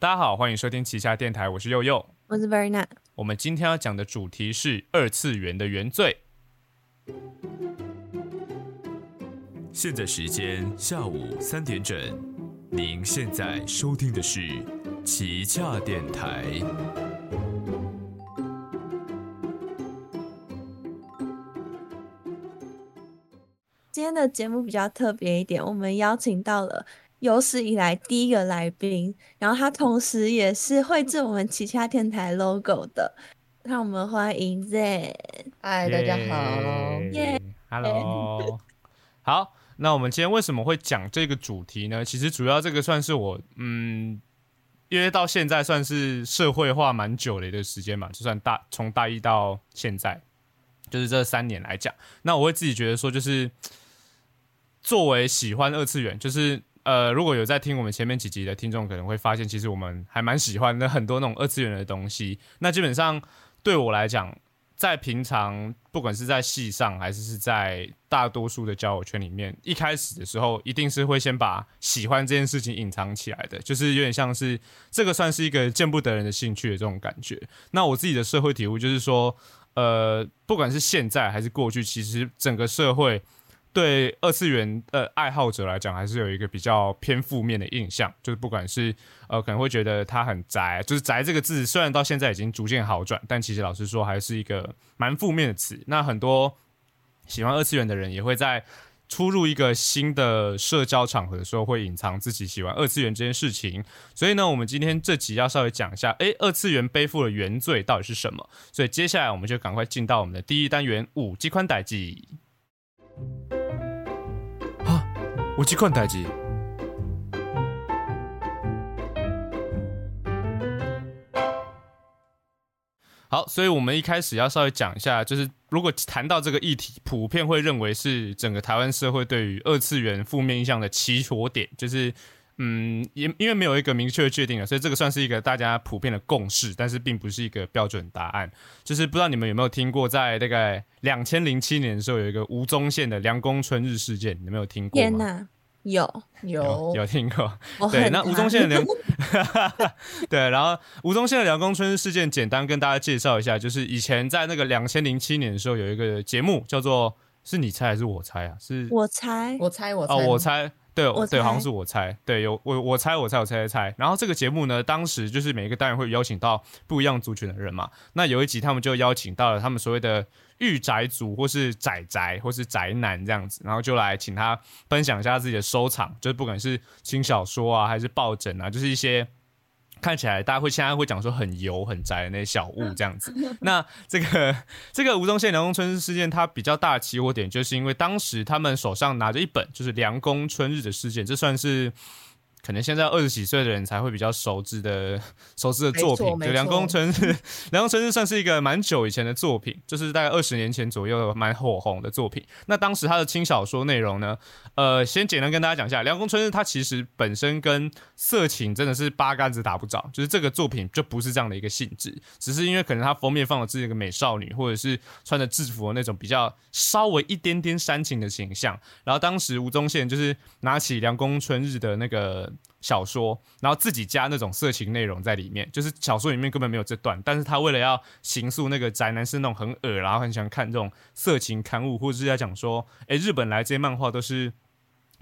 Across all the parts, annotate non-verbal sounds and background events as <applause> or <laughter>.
大家好，欢迎收听旗下电台，我是佑佑，我是 Verna。我们今天要讲的主题是二次元的原罪。现在时间下午三点整，您现在收听的是旗下电台。今天的节目比较特别一点，我们邀请到了有史以来第一个来宾，然后他同时也是绘制我们旗下天台 logo 的。让我们欢迎 Z。嗨，大家好。耶，<laughs> Hello。好，那我们今天为什么会讲这个主题呢？其实主要这个算是我，嗯，因为到现在算是社会化蛮久的一个时间嘛，就算大从大一到现在，就是这三年来讲，那我会自己觉得说，就是作为喜欢二次元，就是呃，如果有在听我们前面几集的听众，可能会发现，其实我们还蛮喜欢的很多那种二次元的东西。那基本上对我来讲，在平常不管是在戏上，还是是在大多数的交友圈里面，一开始的时候，一定是会先把喜欢这件事情隐藏起来的，就是有点像是这个算是一个见不得人的兴趣的这种感觉。那我自己的社会体悟就是说，呃，不管是现在还是过去，其实整个社会。对二次元的爱好者来讲，还是有一个比较偏负面的印象，就是不管是呃可能会觉得他很宅，就是宅这个字，虽然到现在已经逐渐好转，但其实老实说还是一个蛮负面的词。那很多喜欢二次元的人，也会在出入一个新的社交场合的时候，会隐藏自己喜欢二次元这件事情。所以呢，我们今天这集要稍微讲一下，诶，二次元背负的原罪到底是什么？所以接下来我们就赶快进到我们的第一单元五 G 宽带啊。我去看代志。好，所以我们一开始要稍微讲一下，就是如果谈到这个议题，普遍会认为是整个台湾社会对于二次元负面印象的起火点，就是嗯，因因为没有一个明确的确定啊，所以这个算是一个大家普遍的共识，但是并不是一个标准答案。就是不知道你们有没有听过，在大概两千零七年的时候，有一个吴宗宪的凉宫春日事件，你有没有听过吗？天哪，有有有听过，对，那吴宗宪的梁，<laughs> 对，然后吴宗宪的凉宫春日事件，简单跟大家介绍一下，就是以前在那个两千零七年的时候，有一个节目叫做是你猜还是我猜啊？是我猜我猜我猜哦，我猜，对对，好像是我猜，对，有我我猜我猜我猜猜猜。然后这个节目呢，当时就是每一个单元会邀请到不一样族群的人嘛。那有一集他们就邀请到了他们所谓的御宅族，或是宅宅，或是宅男这样子，然后就来请他分享一下自己的收藏，就是不管是轻小说啊，还是抱枕啊，就是一些。看起来大家会现在会讲说很油很宅的那些小物这样子。那这个 <laughs> 这个吴宗宪梁公春日事件，它比较大的起火点，就是因为当时他们手上拿着一本就是梁公春日的事件，这算是可能现在二十几岁的人才会比较熟知的熟知的作品。就凉宫春日，凉宫春日算是一个蛮久以前的作品，就是大概二十年前左右蛮火红的作品。那当时他的轻小说内容呢，呃，先简单跟大家讲一下，凉宫春日它其实本身跟色情真的是八竿子打不着，就是这个作品就不是这样的一个性质，只是因为可能它封面放的是一个美少女，或者是穿着制服的那种比较稍微一点点煽情的形象。然后当时吴宗宪就是拿起凉宫春日的那个小说，然后自己加那种色情内容在里面，就是小说里面根本没有这段，但是他为了要形塑那个宅男是那种很恶，然后很喜欢看这种色情刊物，或者是在讲说，诶，日本来这些漫画都是。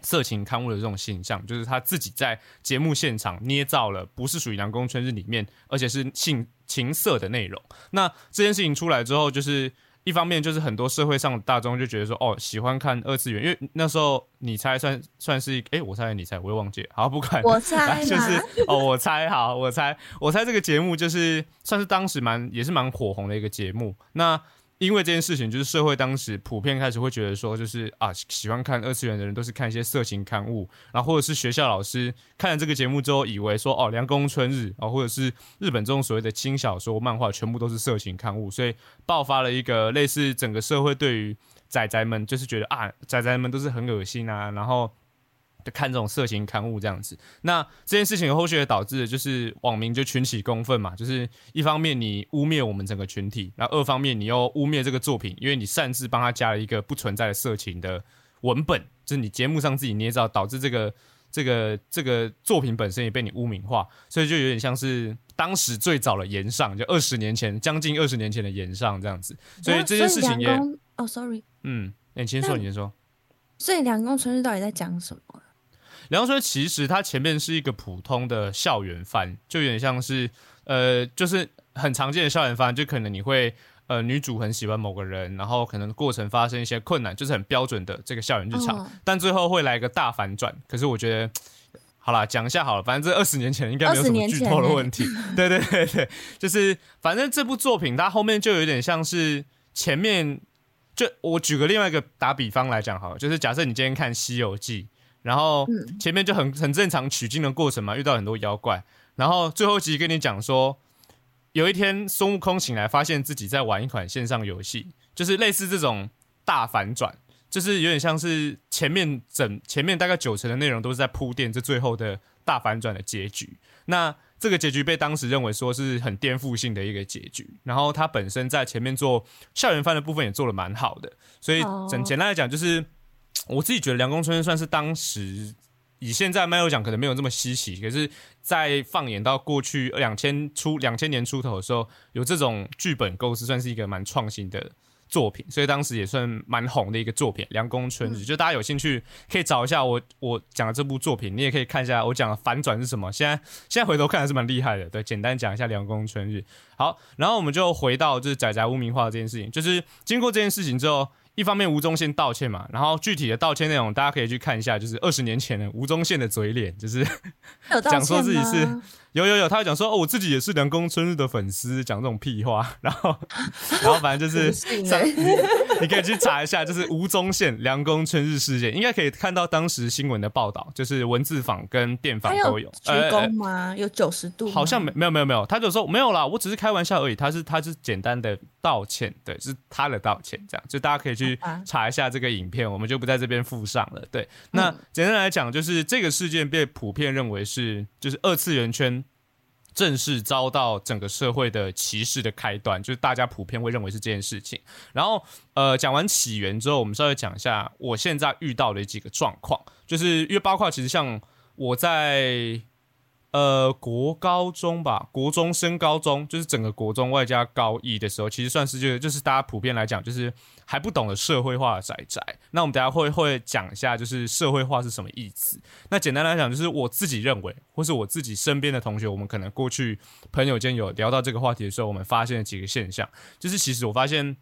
色情刊物的这种现象，就是他自己在节目现场捏造了不是属于《凉宫春日》里面，而且是性情色的内容。那这件事情出来之后，就是一方面就是很多社会上的大众就觉得说，哦，喜欢看二次元，因为那时候你猜算算是，诶，我猜你猜，我也忘记了，好不管，我猜 <laughs> 就是哦，我猜好，我猜我猜这个节目就是算是当时蛮也是蛮火红的一个节目。那因为这件事情，就是社会当时普遍开始会觉得说，就是啊，喜欢看二次元的人都是看一些色情刊物，然后或者是学校老师看了这个节目之后，以为说哦，凉宫春日啊，或者是日本这种所谓的轻小说、漫画，全部都是色情刊物，所以爆发了一个类似整个社会对于仔仔们，就是觉得啊，仔仔们都是很恶心啊，然后。就看这种色情刊物这样子，那这件事情后续也导致的就是网民就群起公愤嘛，就是一方面你污蔑我们整个群体，然后二方面你又污蔑这个作品，因为你擅自帮他加了一个不存在的色情的文本，就是你节目上自己捏造，导致这个这个这个作品本身也被你污名化，所以就有点像是当时最早的岩上，就二十年前，将近二十年前的岩上这样子。所以这件事情也哦，sorry，嗯，你先说，你先说。所以凉宫春日到底在讲什么？凉宫春其实它前面是一个普通的校园番，就有点像是呃，就是很常见的校园番，就可能你会。呃，女主很喜欢某个人，然后可能过程发生一些困难，就是很标准的这个校园日常，但最后会来一个大反转。可是我觉得，好啦，讲一下好了，反正这二十年前应该没有什么剧透的问题。<laughs> 对对对对，就是反正这部作品它后面就有点像是前面，就我举个另外一个打比方来讲好了，就是假设你今天看《西游记》，然后前面就很很正常取经的过程嘛，遇到很多妖怪，然后最后集跟你讲说。有一天，孙悟空醒来，发现自己在玩一款线上游戏，就是类似这种大反转，就是有点像是前面整前面大概九成的内容都是在铺垫这最后的大反转的结局。那这个结局被当时认为说是很颠覆性的一个结局。然后他本身在前面做校园番的部分也做的蛮好的，所以简简单来讲，就是 <tsk> 我自己觉得梁公春算是当时。以现在麦 o 讲，可能没有这么稀奇，可是，在放眼到过去两千出两千年出头的时候，有这种剧本构思，算是一个蛮创新的作品，所以当时也算蛮红的一个作品。凉宫春日，就大家有兴趣可以找一下我我讲的这部作品，你也可以看一下我讲的反转是什么。现在现在回头看还是蛮厉害的。对，简单讲一下凉宫春日。好，然后我们就回到就是仔仔污名化这件事情，就是经过这件事情之后。一方面吴宗宪道歉嘛，然后具体的道歉内容大家可以去看一下，就是二十年前的吴宗宪的嘴脸，就是讲说自己是。有有有，他会讲说哦，我自己也是凉宫春日的粉丝，讲这种屁话，<laughs> 然后然后反正就是，<laughs> 你可以去查一下，就是吴宗宪凉宫春日事件，应该可以看到当时新闻的报道，就是文字访跟电访都有。鞠躬吗？有九十度？好像没没有没有没有，他就说没有啦，我只是开玩笑而已。他是他是简单的道歉，对，是他的道歉，这样就大家可以去查一下这个影片，我们就不在这边附上了。对，那简单来讲，就是这个事件被普遍认为是就是二次元圈。正式遭到整个社会的歧视的开端，就是大家普遍会认为是这件事情。然后，呃，讲完起源之后，我们稍微讲一下我现在遇到的几个状况，就是因为包括其实像我在。呃，国高中吧，国中升高中，就是整个国中外加高一的时候，其实算是就就是大家普遍来讲，就是还不懂得社会化的仔仔。那我们等下会会讲一下，就是社会化是什么意思。那简单来讲，就是我自己认为，或是我自己身边的同学，我们可能过去朋友间有聊到这个话题的时候，我们发现了几个现象，就是其实我发现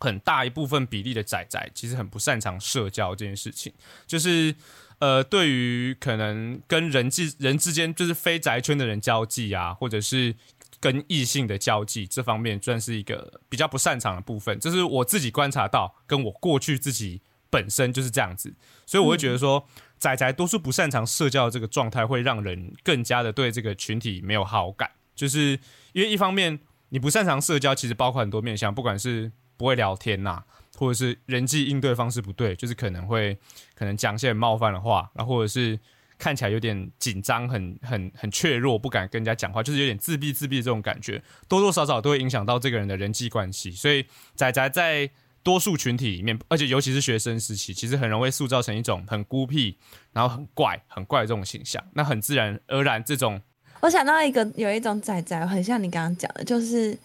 很大一部分比例的仔仔其实很不擅长社交这件事情，就是。呃，对于可能跟人际人之间，就是非宅圈的人交际啊，或者是跟异性的交际这方面，算是一个比较不擅长的部分。这是我自己观察到，跟我过去自己本身就是这样子，所以我会觉得说，宅宅多数不擅长社交的这个状态，会让人更加的对这个群体没有好感。就是因为一方面你不擅长社交，其实包括很多面向，不管是不会聊天呐。或者是人际应对方式不对，就是可能会可能讲些冒犯的话，然后或者是看起来有点紧张、很很很怯弱，不敢跟人家讲话，就是有点自闭自闭这种感觉，多多少少都会影响到这个人的人际关系。所以仔仔在多数群体里面，而且尤其是学生时期，其实很容易塑造成一种很孤僻，然后很怪、很怪这种形象。那很自然而然，这种我想到一个有一种仔仔，很像你刚刚讲的，就是。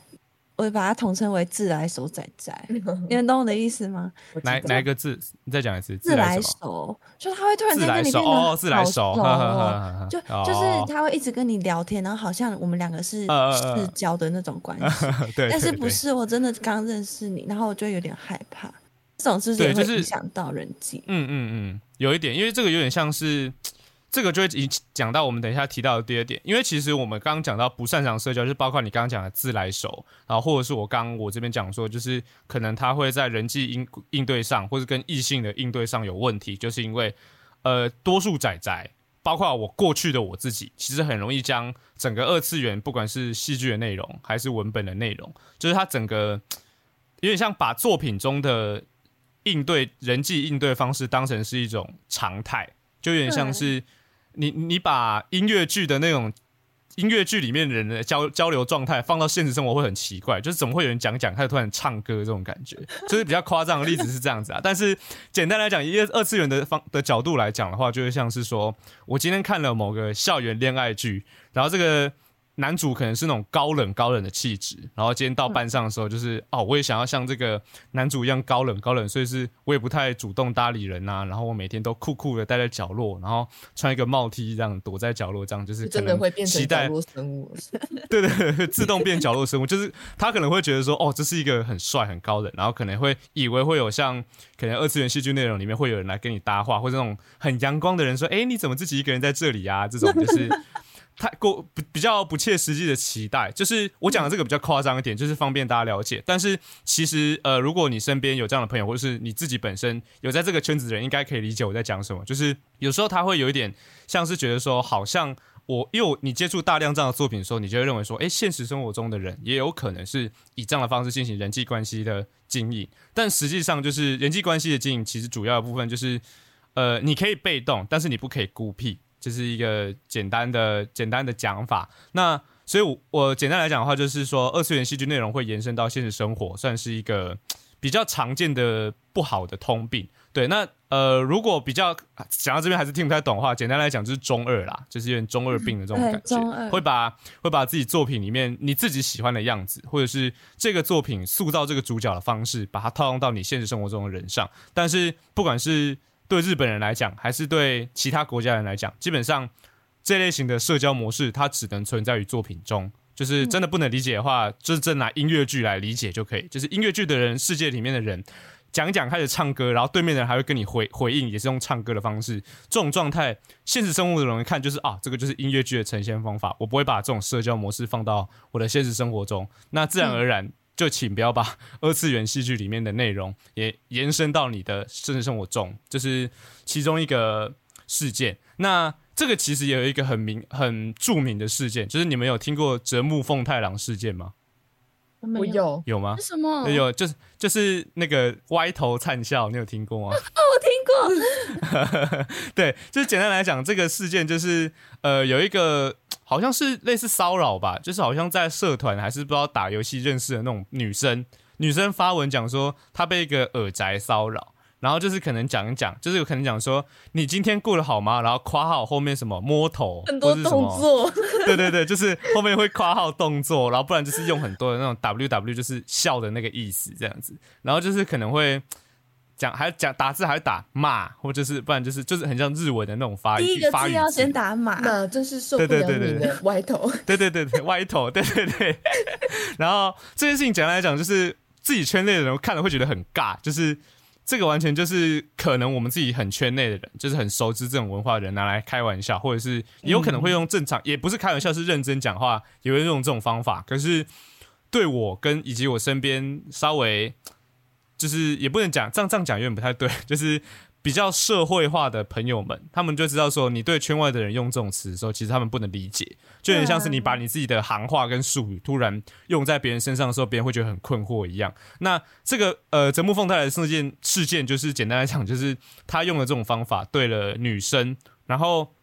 我把它统称为自来熟仔仔，<laughs> 你能懂我的意思吗？哪哪一个字？你再讲一次。自来熟，就他会突然间跟你变得自来熟，就就是他会一直跟你聊天，然后好像我们两个是世交的那种关系。<laughs> 对，但是不是我真的刚认识你，然后我就有点害怕。这种是不是会影响到人际？嗯嗯嗯，有一点，因为这个有点像是。这个就会已讲到我们等一下提到的第二点，因为其实我们刚刚讲到不擅长社交，就是包括你刚刚讲的自来熟，然后或者是我刚我这边讲说，就是可能他会在人际应应对上，或者跟异性的应对上有问题，就是因为呃，多数仔仔，包括我过去的我自己，其实很容易将整个二次元，不管是戏剧的内容还是文本的内容，就是它整个有点像把作品中的应对人际应对方式当成是一种常态，就有点像是。你你把音乐剧的那种音乐剧里面人的交交流状态放到现实生活会很奇怪，就是怎么会有人讲讲，他就突然唱歌这种感觉，<laughs> 就是比较夸张的例子是这样子啊。但是简单来讲，以二次元的方的角度来讲的话，就会像是说我今天看了某个校园恋爱剧，然后这个。男主可能是那种高冷高冷的气质，然后今天到班上的时候，就是哦，我也想要像这个男主一样高冷高冷，所以是我也不太主动搭理人呐，然后我每天都酷酷的待在角落，然后穿一个帽 T 这样躲在角落，这样就是真的会变成角落生物，<laughs> 对对，自动变角落生物，就是他可能会觉得说，哦，这是一个很帅很高冷，然后可能会以为会有像可能二次元戏剧内容里面会有人来跟你搭话，或者那种很阳光的人说，哎，你怎么自己一个人在这里啊？这种就是。太过比比较不切实际的期待，就是我讲的这个比较夸张一点，就是方便大家了解。但是其实呃，如果你身边有这样的朋友，或者是你自己本身有在这个圈子的人，应该可以理解我在讲什么。就是有时候他会有一点像是觉得说，好像我因为你接触大量这样的作品的时候，你就会认为说，哎，现实生活中的人也有可能是以这样的方式进行人际关系的经营。但实际上，就是人际关系的经营，其实主要的部分就是，呃，你可以被动，但是你不可以孤僻。这是一个简单的、简单的讲法。那所以，我我简单来讲的话，就是说，二次元戏剧内容会延伸到现实生活，算是一个 <tsk> 比较常见的不好的通病。对，那呃，如果比较讲到这边还是听不太懂的话，简单来讲就是中二啦，就是有点中二病的这种感觉，会把会把自己作品里面你自己喜欢的样子，或者是这个作品塑造这个主角的方式，把它套用到你现实生活中的人上。但是，不管是对日本人来讲，还是对其他国家人来讲，基本上这类型的社交模式，它只能存在于作品中。就是真的不能理解的话，就是真拿音乐剧来理解就可以。就是音乐剧的人，世界里面的人讲讲开始唱歌，然后对面的人还会跟你回回应，也是用唱歌的方式。这种状态，现实生活的人看就是啊，这个就是音乐剧的呈现方法。我不会把这种社交模式放到我的现实生活中，那自然而然。就请不要把二次元戏剧里面的内容也延伸到你的现实生活中，这是其中一个事件。那这个其实也有一个很名、很著名的事件，就是你们有听过折木奉太郎事件吗？我有，有吗？什么？有，就是就是那个歪头灿笑，你有听过吗？<laughs> 哦，我听过。<laughs> 对，就是简单来讲，这个事件就是呃，有一个。好像是类似骚扰吧，就是好像在社团还是不知道打游戏认识的那种女生，女生发文讲说她被一个耳宅骚扰，然后就是可能讲一讲，就是有可能讲说你今天过得好吗？然后夸号后面什么摸头，很多动作，<laughs> 对对对，就是后面会夸号动作，然后不然就是用很多的那种 W W，就是笑的那个意思这样子，然后就是可能会。讲还讲打字还打骂，或者是不然就是就是很像日文的那种发音。第一个字要先打马，那真是受不了你的歪头。<laughs> 对对对对，歪头，对对对。然后这件事情简单来讲，就是自己圈内的人看了会觉得很尬，就是这个完全就是可能我们自己很圈内的人，就是很熟知这种文化的人拿来开玩笑，或者是也有可能会用正常，也不是开玩笑，是认真讲话，也会用这种方法。可是对我跟以及我身边稍微。就是也不能讲这样这样讲有点不太对，<laughs> 就是比较社会化的朋友们，他们就知道说，你对圈外的人用这种词的时候，其实他们不能理解，就有点像是你把你自己的行话跟术语突然用在别人身上的时候，别人会觉得很困惑一样。那这个呃，泽木凤太的事件事件，就是简单来讲，就是他用了这种方法对了女生，然后。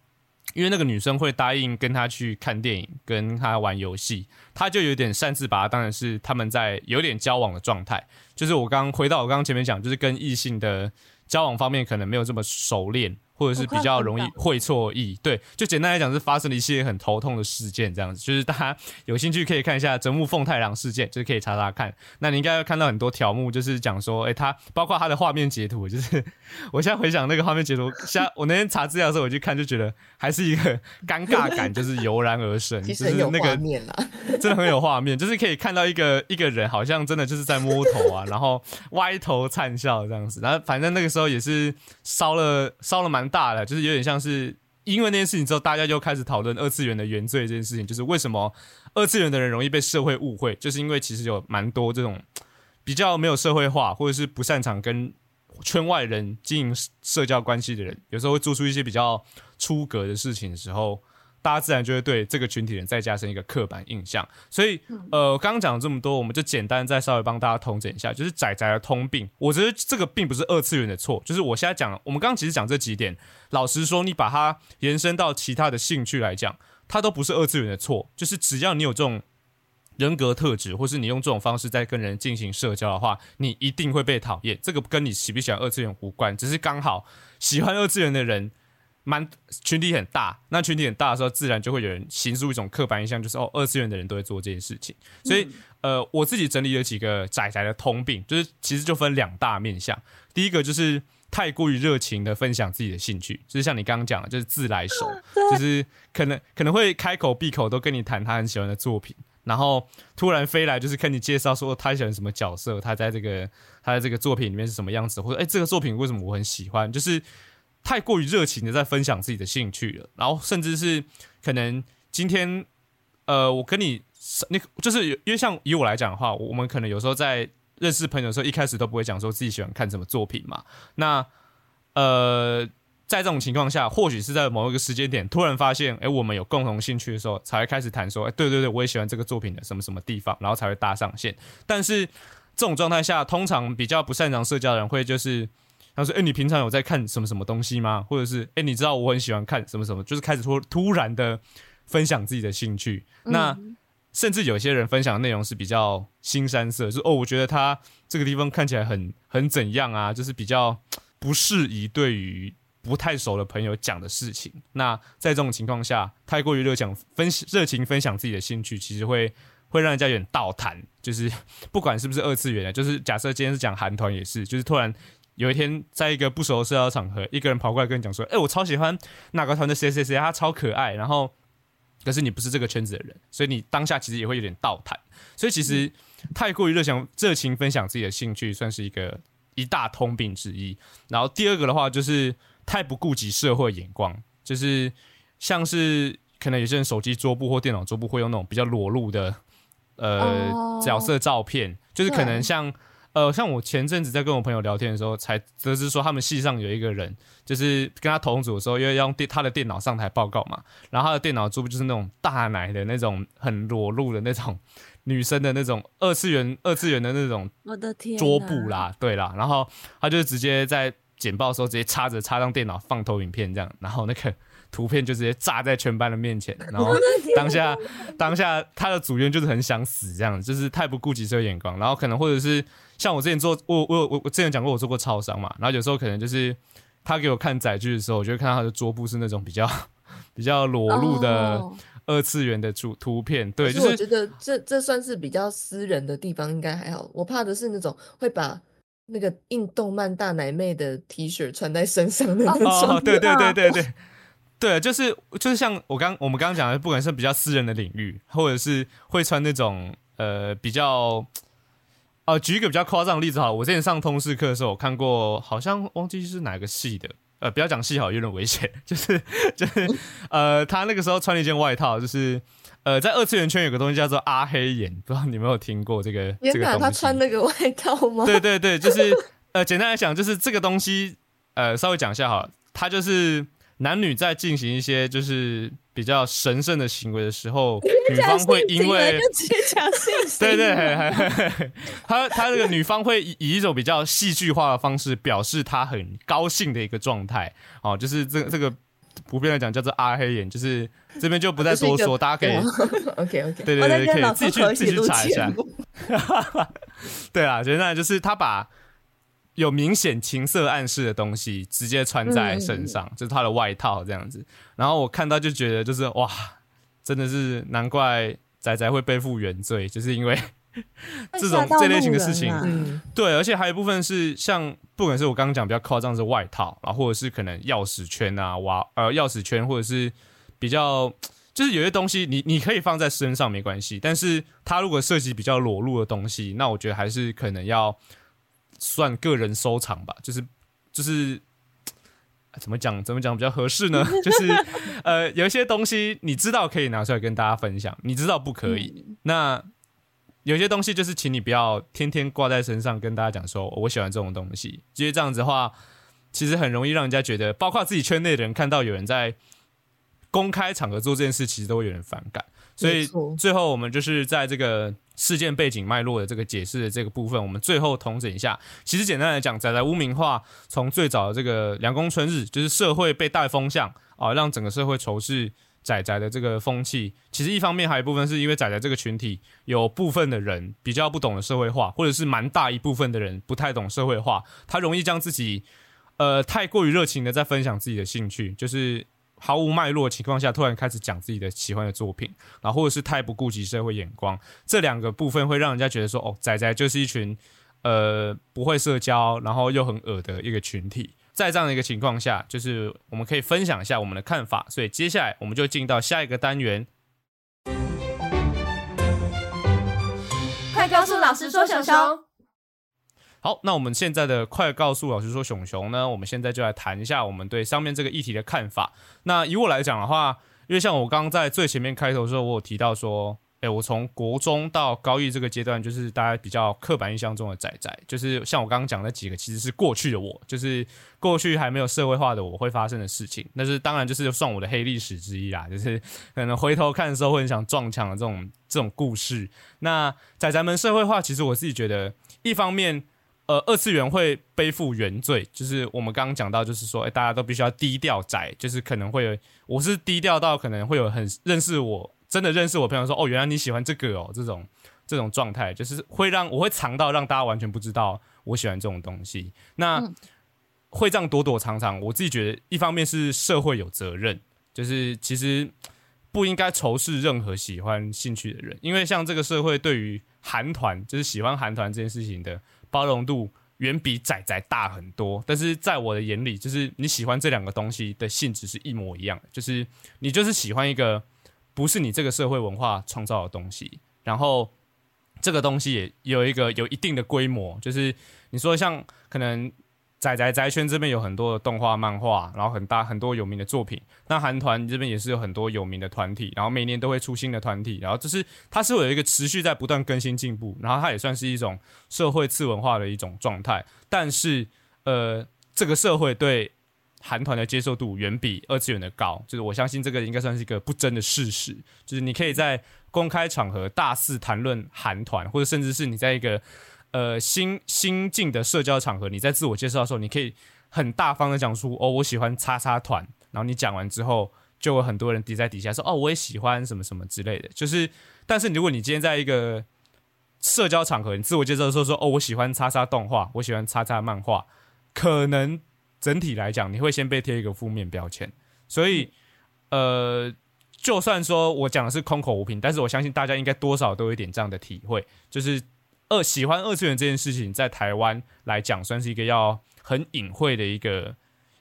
因为那个女生会答应跟他去看电影，跟他玩游戏，他就有点擅自把他当成是他们在有点交往的状态。就是我刚回到我刚刚前面讲，就是跟异性的交往方面可能没有这么熟练。或者是比较容易会错意，对，就简单来讲是发生了一些很头痛的事件，这样子，就是大家有兴趣可以看一下《折木凤太郎事件》，就是可以查查看。那你应该会看到很多条目，就是讲说，哎，他包括他的画面截图，就是我现在回想那个画面截图，像我那天查资料的时候，我去看就觉得还是一个尴尬感，就是油然而生，就是那个 <laughs> 真的很有画面，就是可以看到一个一个人好像真的就是在摸头啊，然后歪头灿笑这样子，然后反正那个时候也是烧了烧了蛮。大了，就是有点像是因为那件事情之后，大家就开始讨论二次元的原罪这件事情，就是为什么二次元的人容易被社会误会，就是因为其实有蛮多这种比较没有社会化，或者是不擅长跟圈外人经营社交关系的人，有时候会做出一些比较出格的事情的时候。大家自然就会对这个群体人再加深一个刻板印象，所以呃，刚刚讲了这么多，我们就简单再稍微帮大家统整一下，就是仔仔的通病。我觉得这个并不是二次元的错，就是我现在讲，我们刚刚其实讲这几点，老实说，你把它延伸到其他的兴趣来讲，它都不是二次元的错，就是只要你有这种人格特质，或是你用这种方式在跟人进行社交的话，你一定会被讨厌。这个跟你喜不喜欢二次元无关，只是刚好喜欢二次元的人。蛮群体很大，那群体很大的时候，自然就会有人形塑一种刻板印象，就是哦，二次元的人都会做这件事情。所以，呃，我自己整理了几个仔仔的通病，就是其实就分两大面向。第一个就是太过于热情的分享自己的兴趣，就是像你刚刚讲的，就是自来熟，就是可能可能会开口闭口都跟你谈他很喜欢的作品，然后突然飞来就是跟你介绍说他喜欢什么角色，他在这个他在这个作品里面是什么样子，或者哎，这个作品为什么我很喜欢，就是。太过于热情的在分享自己的兴趣了，然后甚至是可能今天，呃，我跟你，你就是因为像以我来讲的话，我们可能有时候在认识朋友的时候，一开始都不会讲说自己喜欢看什么作品嘛。那呃，在这种情况下，或许是在某一个时间点突然发现，哎，我们有共同兴趣的时候，才会开始谈说，哎，对对对，我也喜欢这个作品的什么什么地方，然后才会搭上线。但是这种状态下，通常比较不擅长社交的人会就是。他说：“哎，你平常有在看什么什么东西吗？或者是哎，你知道我很喜欢看什么什么？就是开始突突然的分享自己的兴趣。那甚至有些人分享的内容是比较新山色，是哦，我觉得他这个地方看起来很很怎样啊，就是比较不适宜对于不太熟的朋友讲的事情。那在这种情况下，太过于热讲分热情分享自己的兴趣，其实会会让人家有点倒谈。就是 <laughs> 不管是不是二次元的，就是假设今天是讲韩团也是，就是突然。”有一天，在一个不熟的社交场合，一个人跑过来跟你讲说：“哎，我超喜欢哪个团的谁谁谁，他超可爱。”然后，可是你不是这个圈子的人，所以你当下其实也会有点倒谈。所以其实太过于热想热情分享自己的兴趣，算是一个一大通病之一。然后第二个的话，就是太不顾及社会眼光，就是像是可能有些人手机桌布或电脑桌布会用那种比较裸露的呃角色照片，就是可能像。呃，像我前阵子在跟我朋友聊天的时候，才得知说他们系上有一个人，就是跟他同组的时候，因为要用电他的电脑上台报告嘛，然后他的电脑桌布就是那种大奶的那种很裸露的那种女生的那种二次元二次元的那种我的天桌布啦，对啦，然后他就直接在简报的时候直接插着插上电脑放投影片这样，然后那个。图片就直接炸在全班的面前，然后 <laughs> 当下当下他的组员就是很想死，这样就是太不顾及这个眼光，然后可能或者是像我之前做我我我我之前讲过我做过超商嘛，然后有时候可能就是他给我看载具的时候，我就会看到他的桌布是那种比较比较裸露的二次元的图图片，对，就是我觉得这这算是比较私人的地方，应该还好。我怕的是那种会把那个印动漫大奶妹的 T 恤穿在身上的那种，对对对对对。对，就是就是像我刚我们刚刚讲的，不管是比较私人的领域，或者是会穿那种呃比较，呃，举一个比较夸张的例子哈，我之前上通识课的时候，我看过，好像忘记是哪个系的，呃，不要讲系好，有点危险，<laughs> 就是就是呃，他那个时候穿了一件外套，就是呃，在二次元圈有个东西叫做阿黑眼，不知道你有没有听过这个这个？他穿那个外套吗？对对对，就是呃，简单来讲，就是这个东西，呃，稍微讲一下哈，它就是。男女在进行一些就是比较神圣的行为的时候，<laughs> 女方会因为对 <laughs> 对，<laughs> 他他这个女方会以以一种比较戏剧化的方式表示她很高兴的一个状态，哦，就是这这个普遍来讲叫做阿黑眼，就是这边就不再多说，大家可以 OK OK，对对对，可以自己去自己去查一下，对啊，简单就是他把。有明显情色暗示的东西直接穿在身上，就是他的外套这样子。然后我看到就觉得，就是哇，真的是难怪仔仔会背负原罪，就是因为 <laughs> 这种这类型的事情。嗯对，而且还有一部分是像，不管是我刚刚讲比较夸张是外套，然后或者是可能钥匙圈啊，哇，呃，钥匙圈，或者是比较，就是有些东西你你可以放在身上没关系，但是它如果涉及比较裸露的东西，那我觉得还是可能要。算个人收藏吧，就是就是怎么讲怎么讲比较合适呢？<laughs> 就是呃，有一些东西你知道可以拿出来跟大家分享，你知道不可以。那有些东西就是请你不要天天挂在身上跟大家讲说我喜欢这种东西，因为这样子的话，其实很容易让人家觉得，包括自己圈内的人看到有人在公开场合做这件事，其实都会有点反感。所以最后我们就是在这个。事件背景脉络的这个解释的这个部分，我们最后统整一下。其实简单来讲，仔仔污名化从最早的这个凉宫春日，就是社会被带风向啊，让整个社会仇视仔仔的这个风气，其实一方面还有一部分是因为仔仔这个群体有部分的人比较不懂得社会化，或者是蛮大一部分的人不太懂社会化，他容易将自己呃太过于热情的在分享自己的兴趣，就是毫无脉络的情况下突然开始讲自己的喜欢的作品，然后或者是太不顾及社会眼光，这两个部分会让人家觉得说哦，仔仔就是一群呃不会社交，然后又很恶的一个群体。在这样的一个情况下，就是我们可以分享一下我们的看法，所以接下来我们就进到下一个单元。快告诉老师说熊熊。好，那我们现在的快告诉老师说熊熊呢，我们现在就来谈一下我们对上面这个议题的看法。那以我来讲的话，因为像我刚刚在最前面开头的时候，我有提到说。哎，我从国中到高一这个阶段，就是大家比较刻板印象中的仔仔，就是像我刚刚讲那几个，其实是过去的我，就是过去还没有社会化的我会发生的事情。那是当然就是算我的黑历史之一啦，就是可能回头看的时候会很想撞墙的这种这种故事。那仔仔们社会化，其实我自己觉得，一方面，呃，二次元会背负原罪，就是我们刚刚讲到，就是说，哎，大家都必须要低调宅，就是可能会有，我是低调到可能会有很认识我。真的认识我朋友说哦，原来你喜欢这个哦，这种这种状态就是会让我会藏到让大家完全不知道我喜欢这种东西。那会这样躲躲藏藏，我自己觉得一方面是社会有责任，就是其实不应该仇视任何喜欢兴趣的人，因为像这个社会对于韩团就是喜欢韩团这件事情的包容度远比仔仔大很多。但是在我的眼里，就是你喜欢这两个东西的性质是一模一样的，就是你就是喜欢一个。不是你这个社会文化创造的东西，然后这个东西也有一个有一定的规模，就是你说像可能仔仔宅圈这边有很多的动画、漫画，然后很大很多有名的作品，那韩团这边也是有很多有名的团体，然后每年都会出新的团体，然后就是它是有一个持续在不断更新进步，然后它也算是一种社会次文化的一种状态，但是呃，这个社会对。韩团的接受度远比二次元的高，就是我相信这个应该算是一个不争的事实。就是你可以在公开场合大肆谈论韩团，或者甚至是你在一个呃新新进的社交场合，你在自我介绍的时候，你可以很大方的讲出哦，我喜欢叉叉团。然后你讲完之后，就有很多人抵在底下说哦，我也喜欢什么什么之类的。就是，但是如果你今天在一个社交场合，你自我介绍的时候说哦，我喜欢叉叉动画，我喜欢叉叉漫画，可能。整体来讲，你会先被贴一个负面标签，所以，呃，就算说我讲的是空口无凭，但是我相信大家应该多少都有一点这样的体会，就是二喜欢二次元这件事情，在台湾来讲，算是一个要很隐晦的一个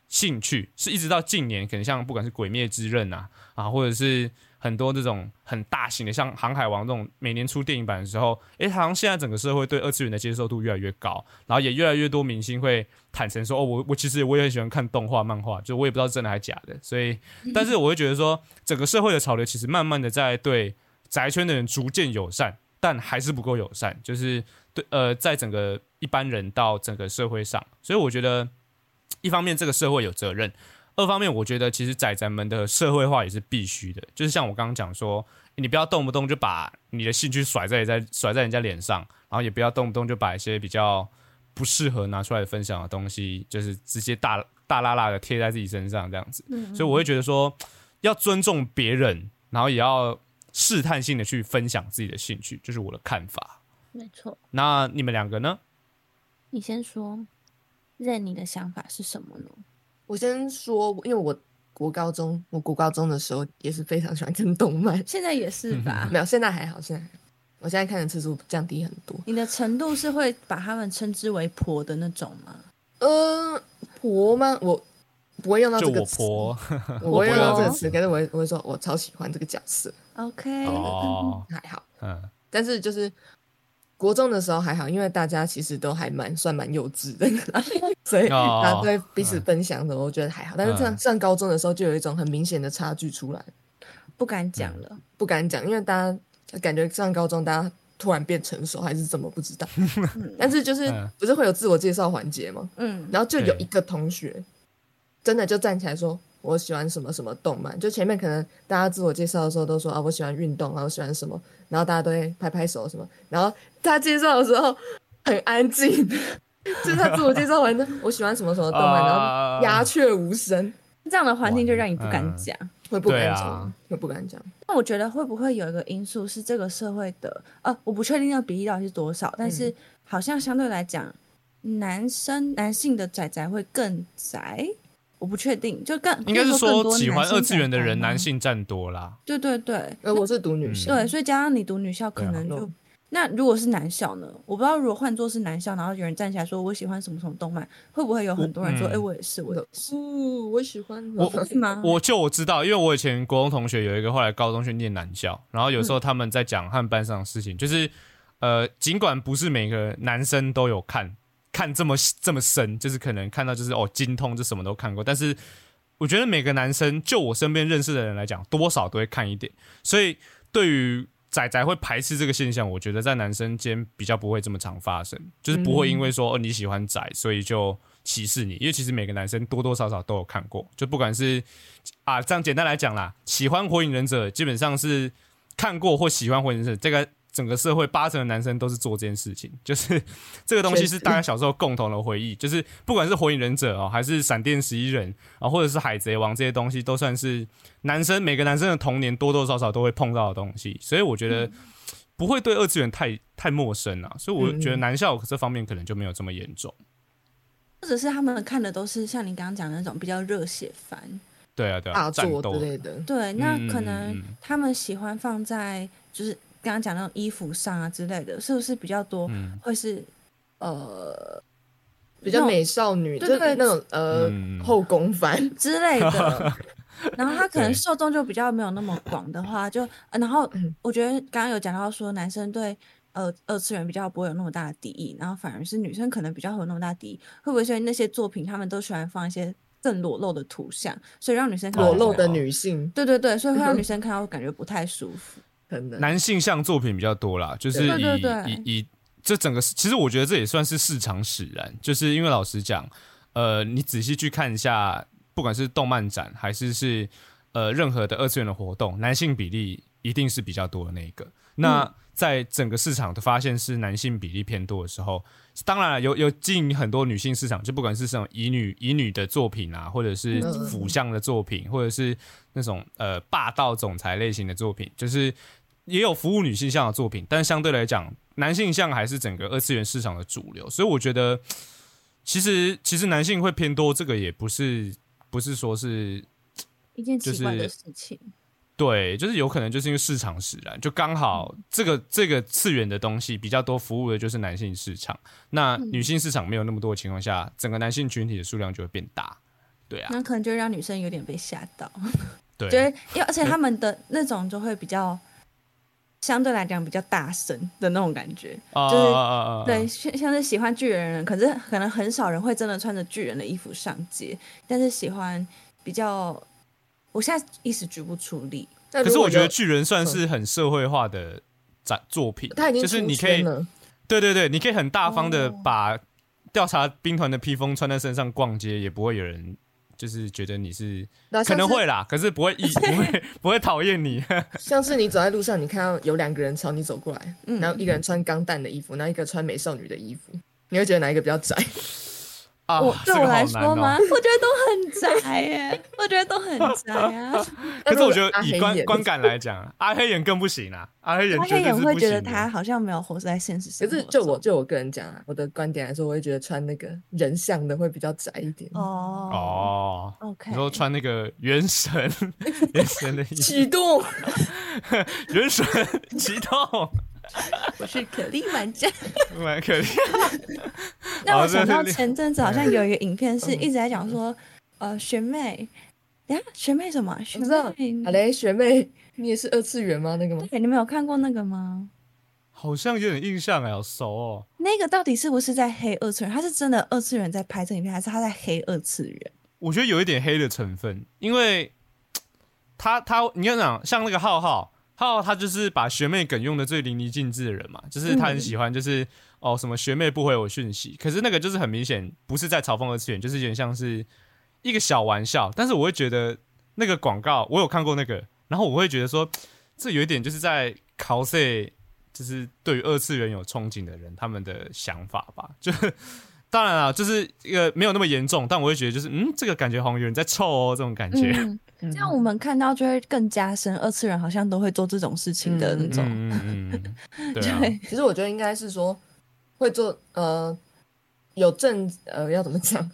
兴趣，是一直到近年，可能像不管是《鬼灭之刃》啊，啊，或者是。很多这种很大型的，像《航海王》这种每年出电影版的时候，诶，好像现在整个社会对二次元的接受度越来越高，然后也越来越多明星会坦诚说：“哦，我我其实我也很喜欢看动画、漫画，就我也不知道真的还是假的。”所以，但是我会觉得说，整个社会的潮流其实慢慢的在对宅圈的人逐渐友善，但还是不够友善，就是对呃，在整个一般人到整个社会上，所以我觉得一方面这个社会有责任。二方面，我觉得其实仔仔们的社会化也是必须的，就是像我刚刚讲说，你不要动不动就把你的兴趣甩在在甩在人家脸上，然后也不要动不动就把一些比较不适合拿出来分享的东西，就是直接大大拉拉的贴在自己身上这样子。所以我会觉得说，要尊重别人，然后也要试探性的去分享自己的兴趣，就是我的看法。没错。那你们两个呢？你先说，认你的想法是什么呢？我先说，因为我国高中，我国高中的时候也是非常喜欢看动漫，现在也是吧？<laughs> 没有，现在还好，现在我现在看的次数降低很多。你的程度是会把他们称之为婆的那种吗？呃，婆吗？我不会用到这个词，我不会用到这个词，可是我会我会说我超喜欢这个角色。OK，哦，还好，嗯，但是就是。国中的时候还好，因为大家其实都还蛮算蛮幼稚的，所以大家对彼此分享的，我觉得还好。但是上上高中的时候，就有一种很明显的差距出来，不敢讲了，不敢讲，因为大家感觉上高中大家突然变成熟，还是怎么不知道。<laughs> 但是就是不是会有自我介绍环节吗？嗯，然后就有一个同学真的就站起来说。我喜欢什么什么动漫？就前面可能大家自我介绍的时候都说啊，我喜欢运动啊，我喜欢什么，然后大家都会拍拍手什么，然后他介绍的时候很安静，<laughs> 就是他自我介绍完的，我喜欢什么什么动漫，然后鸦雀无声，这样的环境就让你不敢讲。会不敢讲，会不敢讲。那我觉得会不会有一个因素是这个社会的，呃，我不确定那个比例到底是多少，但是好像相对来讲，男生男性的仔仔会更宅，我不确定，就更应该是说喜欢二次元的人，男性占多啦。对对对。呃，我是读女校，对，所以加上你读女校，可能就、嗯。那如果是男校呢？我不知道，如果换作是男校，然后有人站起来说我喜欢什么什么动漫，会不会有很多人说，嗯。哎、我也是，我也是，哦，我喜欢我是吗？我就我知道，因为我以前国中同学有一个后来高中去念男校，然后有时候他们在讲和班上的事情，就是呃，尽管不是每个男生都有看看这么这么深，就是可能看到就是哦精通，就什么都看过，但是我觉得每个男生，就我身边认识的人来讲，多少都会看一点，所以对于仔仔会排斥这个现象，我觉得在男生间比较不会这么常发生，就是不会因为说、哦你喜欢仔，所以就歧视你，因为其实每个男生多多少少都有看过，就不管是啊这样简单来讲啦，喜欢火影忍者基本上是看过或喜欢火影忍者，这个整个社会八成的男生都是做这件事情，就是 <laughs> 这个东西是大家小时候共同的回忆，就是不管是火影忍者哦，还是闪电十一人啊，或者是海贼王这些东西，都算是男生每个男生的童年多多少少都会碰到的东西，所以我觉得不会对二次元太太陌生啊，所以我觉得男校这方面可能就没有这么严重。或者是他们看的都是像你刚刚讲的那种比较热血番，对啊，对啊，大作战斗之类的。对，那嗯可能他们喜欢放在就是刚刚讲那种衣服上啊之类的，是不是比较多？嗯会是呃比较美少女，对对就是那种呃嗯后宫番，<laughs> 之类的。<laughs> 然后他可能受众就比较没有那么广的话，就、呃然后嗯我觉得刚刚有讲到说男生对呃二次元比较不会有那么大的敌意，然后反而是女生可能比较会有那么大的敌意，会不会是因为那些作品他们都喜欢放一些更裸露的图像，所以让女生看到裸露的女性，对对对，所以会让女生看到感觉不太舒服。男性向作品比较多啦，就是以以以这整个，其实我觉得这也算是市场使然，就是因为老实讲，呃，你仔细去看一下，不管是动漫展还是是呃任何的二次元的活动，男性比例一定是比较多的那一个。那在整个市场的发现是男性比例偏多的时候，当然了有有进很多女性市场，就不管是这种乙女乙女的作品啊，或者是嗯。腐向的作品，或者是那种呃霸道总裁类型的作品，就是也有服务女性向的作品，但相对来讲，男性向还是整个二次元市场的主流，所以我觉得其实其实男性会偏多，这个也不是不是说是一件奇怪的事情。对，就是有可能就是因为市场使然，就刚好这个这个次元的东西比较多服务的就是男性市场，那女性市场没有那么多的情况下，整个男性群体的数量就会变大。对啊，那可能就会让女生有点被吓到，对，<laughs> 因为而且他们的那种就会比较相对来讲比较大声的那种感觉，啊就是对，像像是喜欢巨人的人，可是可能很少人会真的穿着巨人的衣服上街，但是喜欢比较，我现在一时举不出例，可是我觉得巨人算是很社会化的展作品，他已经就是你可以，对对对，你可以很大方的哦。把调查兵团的披风穿在身上逛街，也不会有人就是觉得你是可能会啦，可是不会一 <laughs> 不会不会讨厌你。<laughs> 像是你走在路上，你看到有两个人朝你走过来，嗯然后一个人穿钢弹的衣服，然后一个穿美少女的衣服，你会觉得哪一个比较窄？啊，我对我来说吗？哦。<laughs> 我觉得都很宅耶，我觉得都很宅啊。<laughs> 可是我觉得以观观感来讲，阿黑眼更不行啊，阿黑眼他绝对是也会觉得他好像没有活在现实生活。可是就我就我个人讲啊，我的观点来说，我会觉得穿那个人像的会比较宅一点。哦哦。，OK，你说穿那个原神 <laughs> 原神的启动，原神启动，我是可莉玩家。蛮可怜。那我想到是前阵子好像有一个影片是一直在讲说，呃，学妹，呀，学妹什么啊？学。妹，好嘞，学妹，你也是二次元吗？那个吗？对，你们有看过那个吗？好像有点印象哎，好熟哦。那个到底是不是在黑二次元？他是真的二次元在拍这影片，还是他在黑二次元？我觉得有一点黑的成分，因为 <tsk> 他他你要讲像那个浩浩浩浩，他就是把学妹梗用的最淋漓尽致的人嘛，就是他很喜欢就是、哦什么学妹不回我讯息，可是那个就是很明显不是在嘲讽二次元，就是有点像是一个小玩笑，但是我会觉得那个广告我有看过那个，然后我会觉得说这有一点就是在 cos，就是对于二次元有憧憬的人他们的想法吧，就 <laughs> 是当然啊，就是一个没有那么严重，但我会觉得就是嗯，这个感觉好像有人在臭哦，这种感觉。这样我们看到就会更加深，二次元好像都会做这种事情的那种。嗯嗯，<laughs> 对。其实我觉得应该是说会做呃有正呃要怎么讲？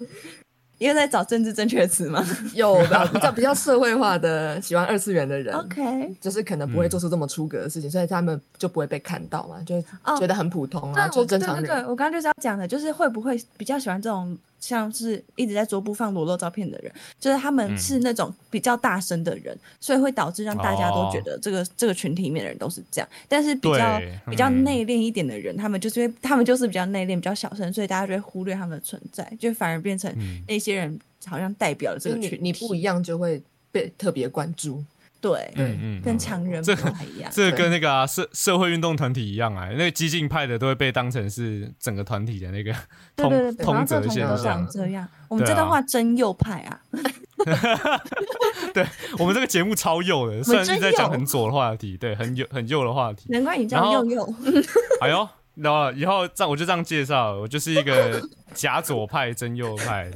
因为在找政治正确词吗？<laughs> 有的比较比较社会化的喜欢二次元的人，OK，就是可能不会做出这么出格的事情，所以他们就不会被看到嘛，就觉得很普通啊，就正常人。对，我刚刚就是要讲的，就是会不会比较喜欢这种。像是一直在桌布放裸露照片的人，就是他们是那种比较大声的人，所以会导致让大家都觉得这个这个群体里面的人都是这样。但是比较比较内敛一点的人，他们就是因为他们就是比较内敛、比较小声，所以大家就会忽略他们的存在，就反而变成那些人好像代表了这个群。你不一样就会被特别关注。对，嗯嗯，跟强人不太一样。这跟那个社社会运动团体一样啊，那个激进派的都会被当成是整个团体的那个通通则现象。这样，我们这段话真右派啊！<laughs> 对我们这个节目超右的，虽然是在讲很左的话题，对，很右很右的话题。难怪你叫右右。<laughs> 哎呦，然后以后这样我就这样介绍，我就是一个假左派真右派。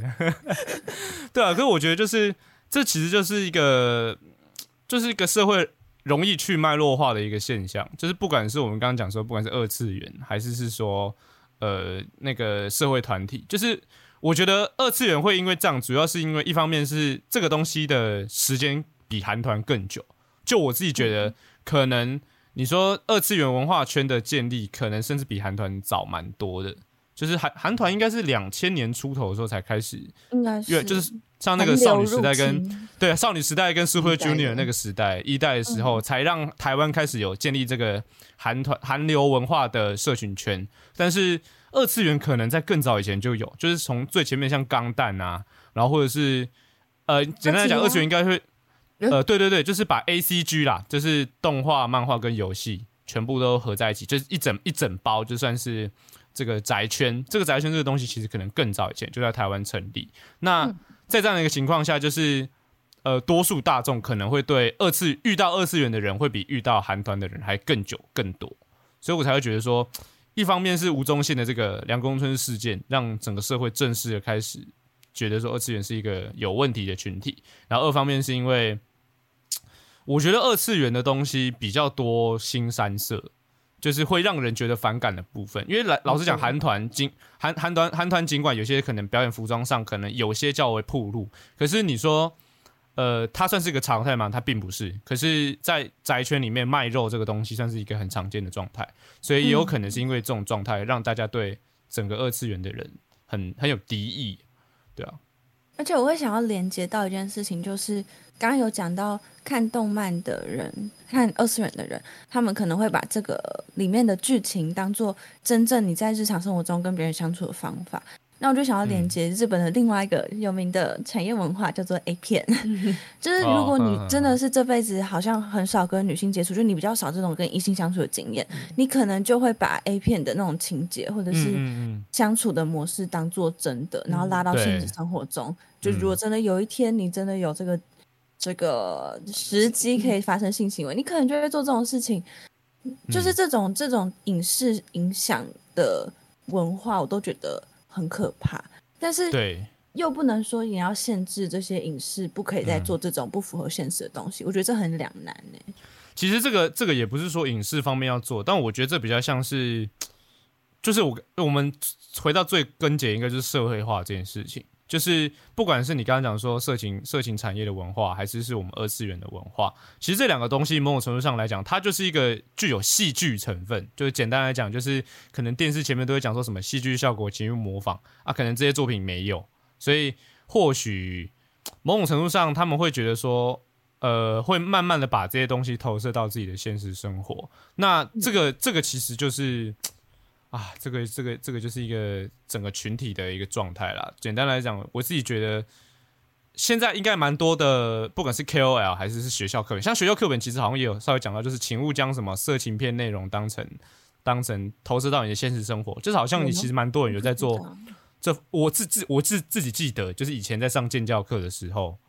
<laughs> 对啊，可是我觉得就是这其实就是一个。就是一个社会容易去脉络化的一个现象，就是不管是我们刚刚讲说，不管是二次元，还是是说，呃，那个社会团体，就是我觉得二次元会因为这样，主要是因为一方面是这个东西的时间比韩团更久，就我自己觉得，可能你说二次元文化圈的建立，可能甚至比韩团早蛮多的。就是韩韩团应该是两千年出头的时候才开始，应该是，就是像那个少女时代跟对少女时代跟 Super Junior 那个时代一代的时候，才让台湾开始有建立这个韩团韩流文化的社群圈。但是二次元可能在更早以前就有，就是从最前面像钢弹啊，然后或者是呃，简单来讲，二次元应该会呃，对对对，就是把 A C G 啦，就是动画、漫画跟游戏全部都合在一起，就是一整一整包，就算是。这个宅圈，这个宅圈这个东西其实可能更早以前就在台湾成立。那在这样的一个情况下，就是呃，多数大众可能会对二次遇到二次元的人，会比遇到韩团的人还更久更多。所以我才会觉得说，一方面是吴宗宪的这个梁公村事件，让整个社会正式的开始觉得说二次元是一个有问题的群体。然后二方面是因为，我觉得二次元的东西比较多新三色。就是会让人觉得反感的部分，因为老老实讲，韩团尽韩韩团韩团尽管有些可能表演服装上可能有些较为暴露，可是你说，呃，它算是一个常态吗？它并不是。可是，在宅圈里面卖肉这个东西算是一个很常见的状态，所以也有可能是因为这种状态，让大家对整个二次元的人很很有敌意，对啊。而且我会想要连接到一件事情，就是刚刚有讲到看动漫的人、看二次元的人，他们可能会把这个里面的剧情当做真正你在日常生活中跟别人相处的方法。那我就想要连接日本的另外一个有名的产业文化，叫做 A 片。<laughs> 就是如果你真的是这辈子好像很少跟女性接触，就你比较少这种跟异性相处的经验，你可能就会把 A 片的那种情节或者是相处的模式当做真的，然后拉到现实生活中。就如果真的有一天你真的有这个这个时机可以发生性行为，你可能就会做这种事情。就是这种这种影视影响的文化，我都觉得。很可怕，但是对又不能说你要限制这些影视不可以再做这种不符合现实的东西，我觉得这很两难呢。其实这个这个也不是说影视方面要做，但我觉得这比较像是，就是我我们回到最根结，应该就是社会化这件事情。就是不管是你刚刚讲说色情色情产业的文化，还是是我们二次元的文化，其实这两个东西某种程度上来讲，它就是一个具有戏剧成分。就是简单来讲，就是可能电视前面都会讲说什么戏剧效果、情绪模仿啊，可能这些作品没有，所以或许某种程度上他们会觉得说，呃，会慢慢的把这些东西投射到自己的现实生活。那这个这个其实就是。啊，这个这个这个就是一个整个群体的一个状态啦。简单来讲，我自己觉得现在应该蛮多的，不管是 KOL 还是是学校课本，像学校课本其实好像也有稍微讲到，就是请勿将什么色情片内容当成当成投射到你的现实生活，就是好像你其实蛮多人有在做。这我自自我自自己记得，就是以前在上建教课的时候，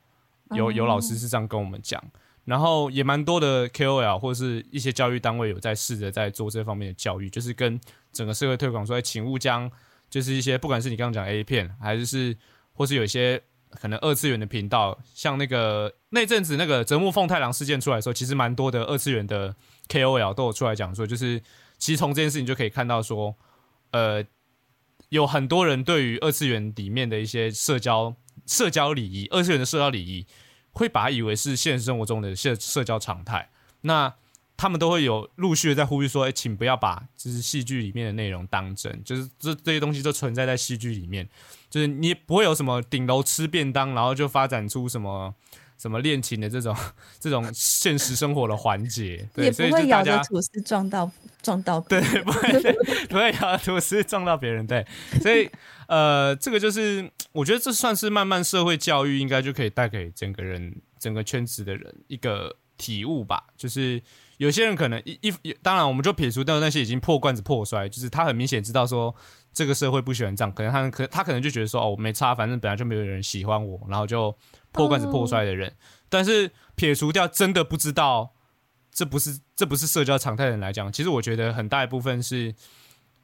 有有老师是这样跟我们讲。然后也蛮多的 KOL 或是一些教育单位有在试着在做这方面的教育，就是跟整个社会推广说，请勿将就是一些不管是你刚刚讲 A 片，还是是或是有一些可能二次元的频道，像那个那阵子那个泽木凤太郎事件出来的时候，其实蛮多的二次元的 KOL 都有出来讲说，就是其实从这件事情就可以看到说，呃，有很多人对于二次元里面的一些社交社交礼仪，二次元的社交礼仪，会把它以为是现实生活中的社社交常态。那他们都会有陆续的在呼吁说：“哎，请不要把就是戏剧里面的内容当真，就是这这些东西都存在在戏剧里面，就是你不会有什么顶楼吃便当，然后就发展出什么什么恋情的这种这种现实生活的环节，也不会咬着吐司撞到撞到，对，不会不会咬着吐司撞到别人，对，所以呃，这个就是我觉得这算是慢慢社会教育应该就可以带给整个人整个圈子的人一个体悟吧，就是。有些人可能一一当然，我们就撇除掉那些已经破罐子破摔，就是他很明显知道说这个社会不喜欢这样，可能他可他可能就觉得说哦我没差，反正本来就没有人喜欢我，然后就破罐子破摔的人。但是撇除掉真的不知道这不是这不是社交常态的人来讲，其实我觉得很大一部分是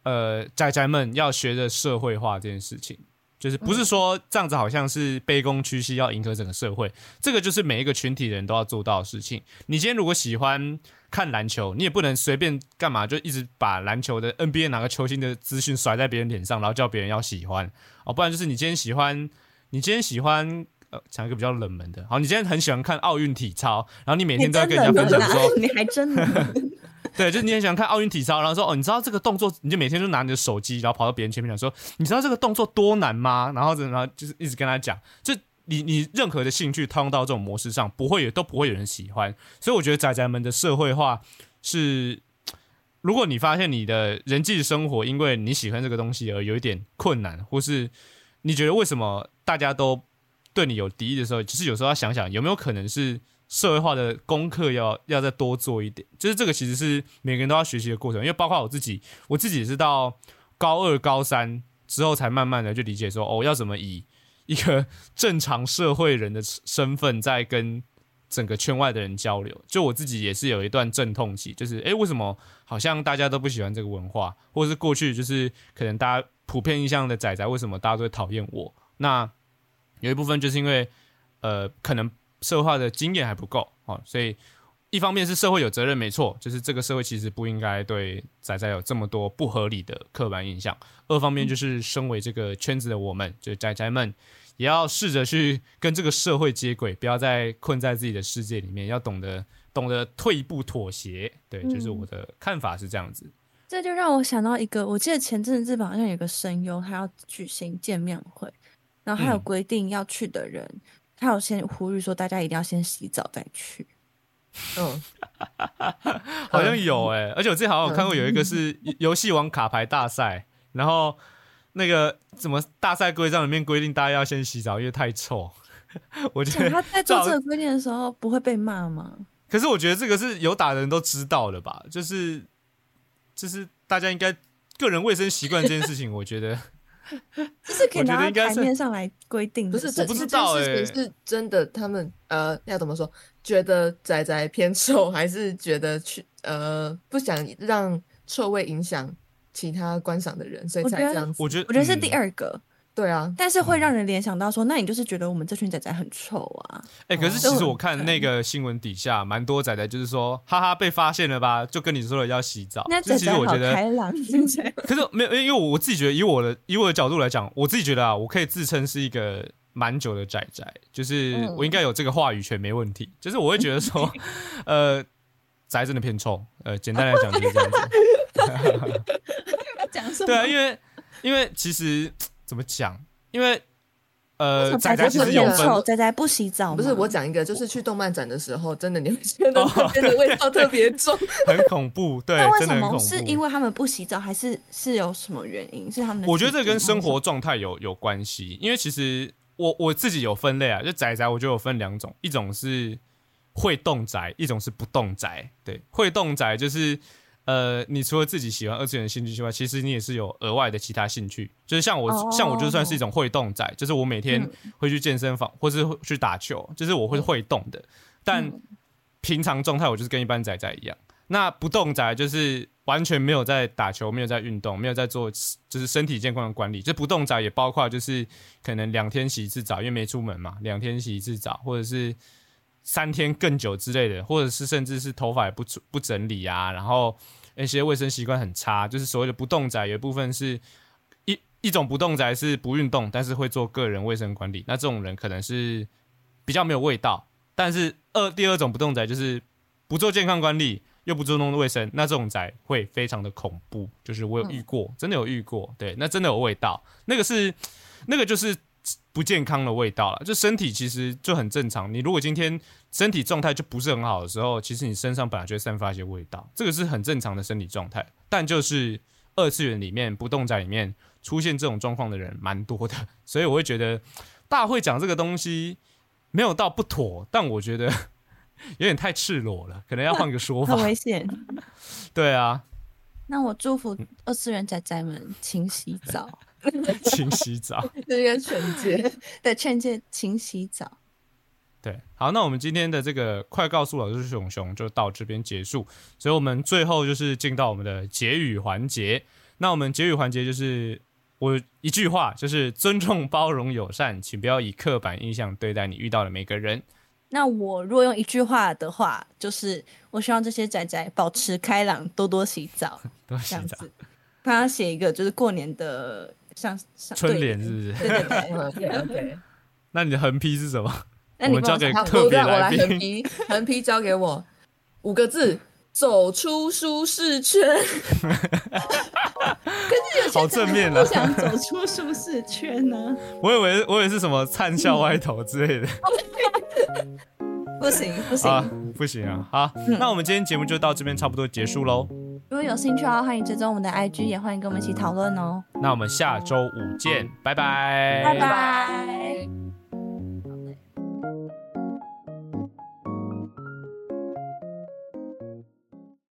呃宅宅们要学着社会化这件事情。就是不是说这样子好像是卑躬屈膝要迎合整个社会，这个就是每一个群体的人都要做到的事情。你今天如果喜欢看篮球，你也不能随便干嘛，就一直把篮球的 NBA 哪个球星的资讯甩在别人脸上，然后叫别人要喜欢哦。不然就是你今天喜欢，你今天喜欢呃讲一个比较冷门的，好，你今天很喜欢看奥运体操，然后你每天都要跟人家分享说，<laughs> 你还真的。<laughs> <laughs> 对，就你很喜欢看奥运体操，然后说哦，你知道这个动作，你就每天就拿你的手机，然后跑到别人前面讲说，你知道这个动作多难吗？然后然后就是一直跟他讲，就你你任何的兴趣套用到这种模式上，不会有都不会有人喜欢。所以我觉得仔仔们的社会化是，如果你发现你的人际生活因为你喜欢这个东西而有一点困难，或是你觉得为什么大家都对你有敌意的时候，其实有时候要想想有没有可能是。社会化的功课要要再多做一点，就是这个其实是每个人都要学习的过程，因为包括我自己，我自己是到高二、高三之后才慢慢的就理解说，哦，要怎么以一个正常社会人的身份在跟整个圈外的人交流。就我自己也是有一段阵痛期，就是诶，为什么好像大家都不喜欢这个文化，或者是过去就是可能大家普遍印象的仔仔，为什么大家都会讨厌我？那有一部分就是因为呃，可能。社会化的经验还不够哦，所以一方面是社会有责任，没错，就是这个社会其实不应该对仔仔有这么多不合理的刻板印象；二方面就是身为这个圈子的我们，就仔仔们，也要试着去跟这个社会接轨，不要再困在自己的世界里面，要懂得懂得退一步妥协。对，就是我的看法是这样子。这就让我想到一个，我记得前阵子日本好像有个声优，他要举行见面会，然后还有规定要去的人。他有先呼吁说，大家一定要先洗澡再去。嗯，<laughs> 好像有哎，而且我之前好像有看过有一个是游戏王卡牌大赛，然后那个怎么大赛规章里面规定大家要先洗澡，因为太臭。<laughs> 我觉得他在做这个规定的时候不会被骂吗？可是我觉得这个是有打的人都知道的吧，就是就是大家应该个人卫生习惯这件事情，我觉得。<laughs> 就是可以拿到台面上来规定的，不是？这不知道哎，是真的。他们呃，要怎么说？觉得仔仔偏臭，<laughs> 还是觉得去呃不想让臭味影响其他观赏的人，所以才这样子？我觉得，我觉得是第二个。对啊，但是会让人联想到说，那你就是觉得我们这群仔仔很臭啊？哎，可是其实我看那个新闻底下，蛮多仔仔就是说，哈哈，被发现了吧？就跟你说了要洗澡。那其实我觉得开朗，<laughs> 可是没有，因为我自己觉得，以我的以我的角度来讲，我自己觉得啊，我可以自称是一个蛮久的仔仔，就是我应该有这个话语权，没问题。就是我会觉得说，<laughs> 呃，宅真的偏臭。呃，简单来讲就是这样子。<laughs> 讲什么？对啊，因为因为其实。怎么讲？因为呃，仔仔其实有分，仔仔不洗澡。不是我讲一个，就是去动漫展的时候，真的你会觉得 <laughs> 那边的味道特别重，<laughs> 很恐怖。对，那为什么是因为他们不洗澡，还是是有什么原因？是他们？我觉得这跟生活状态有有关系。因为其实我我自己有分类啊，就仔仔，我觉得有分两种，一种是会动宅，一种是不动宅。对，会动宅就是。呃，你除了自己喜欢二次元的兴趣之外，其实你也是有额外的其他兴趣。就是像我，像我就算是一种会动仔，就是我每天会去健身房，或是去打球，就是我会会动的。但平常状态我就是跟一般仔仔一样。那不动仔就是完全没有在打球，没有在运动，没有在做就是身体健康的管理。这不动仔也包括就是可能两天洗一次澡，因为没出门嘛，两天洗一次澡，或者是三天更久之类的，或者是甚至是头发也不不整理啊，然后那些卫生习惯很差，就是所谓的不动宅，有一部分是一一种不动宅是不运动，但是会做个人卫生管理。那这种人可能是比较没有味道。但是二第二种不动宅就是不做健康管理。又不注重卫生，那这种宅会非常的恐怖。就是我有遇过，真的有遇过，对，那真的有味道。那个是，那个就是不健康的味道了。就身体其实就很正常。你如果今天身体状态就不是很好的时候，其实你身上本来就会散发一些味道，这个是很正常的身体状态。但就是二次元里面不动宅里面出现这种状况的人蛮多的，<laughs> 所以我会觉得大会讲这个东西没有到不妥，但我觉得。<laughs> 有点太赤裸了，可能要换个说法。<laughs> 很危险。对啊。那我祝福二次元仔仔们勤洗澡。<laughs> 勤洗澡。这个劝诫。对，劝诫勤洗澡。对，好，那我们今天的这个快告诉老师熊熊就到这边结束。所以我们最后就是进到我们的结语环节。那我们结语环节就是我一句话，就是尊重、包容、友善，请不要以刻板印象对待你遇到的每个人。那我如果用一句话的话，就是我希望这些仔仔保持开朗，多多洗澡，<laughs> 多洗澡。帮他写一个就是过年的像春联，是不是？对对对 <laughs> 对。那你的横批是什么？<laughs> 我们交给特别来宾。横批，横批交给我，五个字：走出舒适圈。<laughs> 可是有好正面啊！想走出舒适圈呢？我以为我以为是什么灿笑歪头之类的。不行不行不行啊！好，那我们今天节目就到这边差不多结束喽。如果有兴趣的话，欢迎追踪我们的 IG，也欢迎跟我们一起讨论哦。那我们下周五见，拜拜，拜拜。